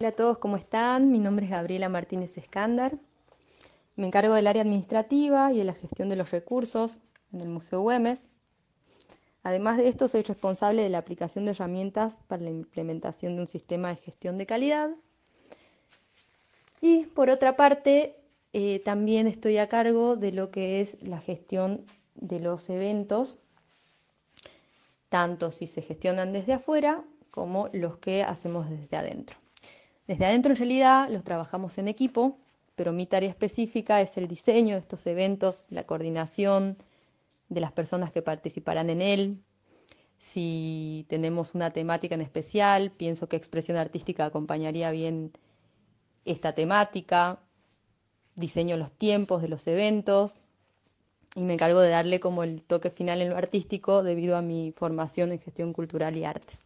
Hola a todos, ¿cómo están? Mi nombre es Gabriela Martínez Escándar. Me encargo del área administrativa y de la gestión de los recursos en el Museo Güemes. Además de esto, soy responsable de la aplicación de herramientas para la implementación de un sistema de gestión de calidad. Y por otra parte, eh, también estoy a cargo de lo que es la gestión de los eventos, tanto si se gestionan desde afuera como los que hacemos desde adentro. Desde adentro en realidad los trabajamos en equipo, pero mi tarea específica es el diseño de estos eventos, la coordinación de las personas que participarán en él. Si tenemos una temática en especial, pienso que expresión artística acompañaría bien esta temática. Diseño los tiempos de los eventos y me encargo de darle como el toque final en lo artístico debido a mi formación en gestión cultural y artes.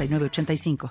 85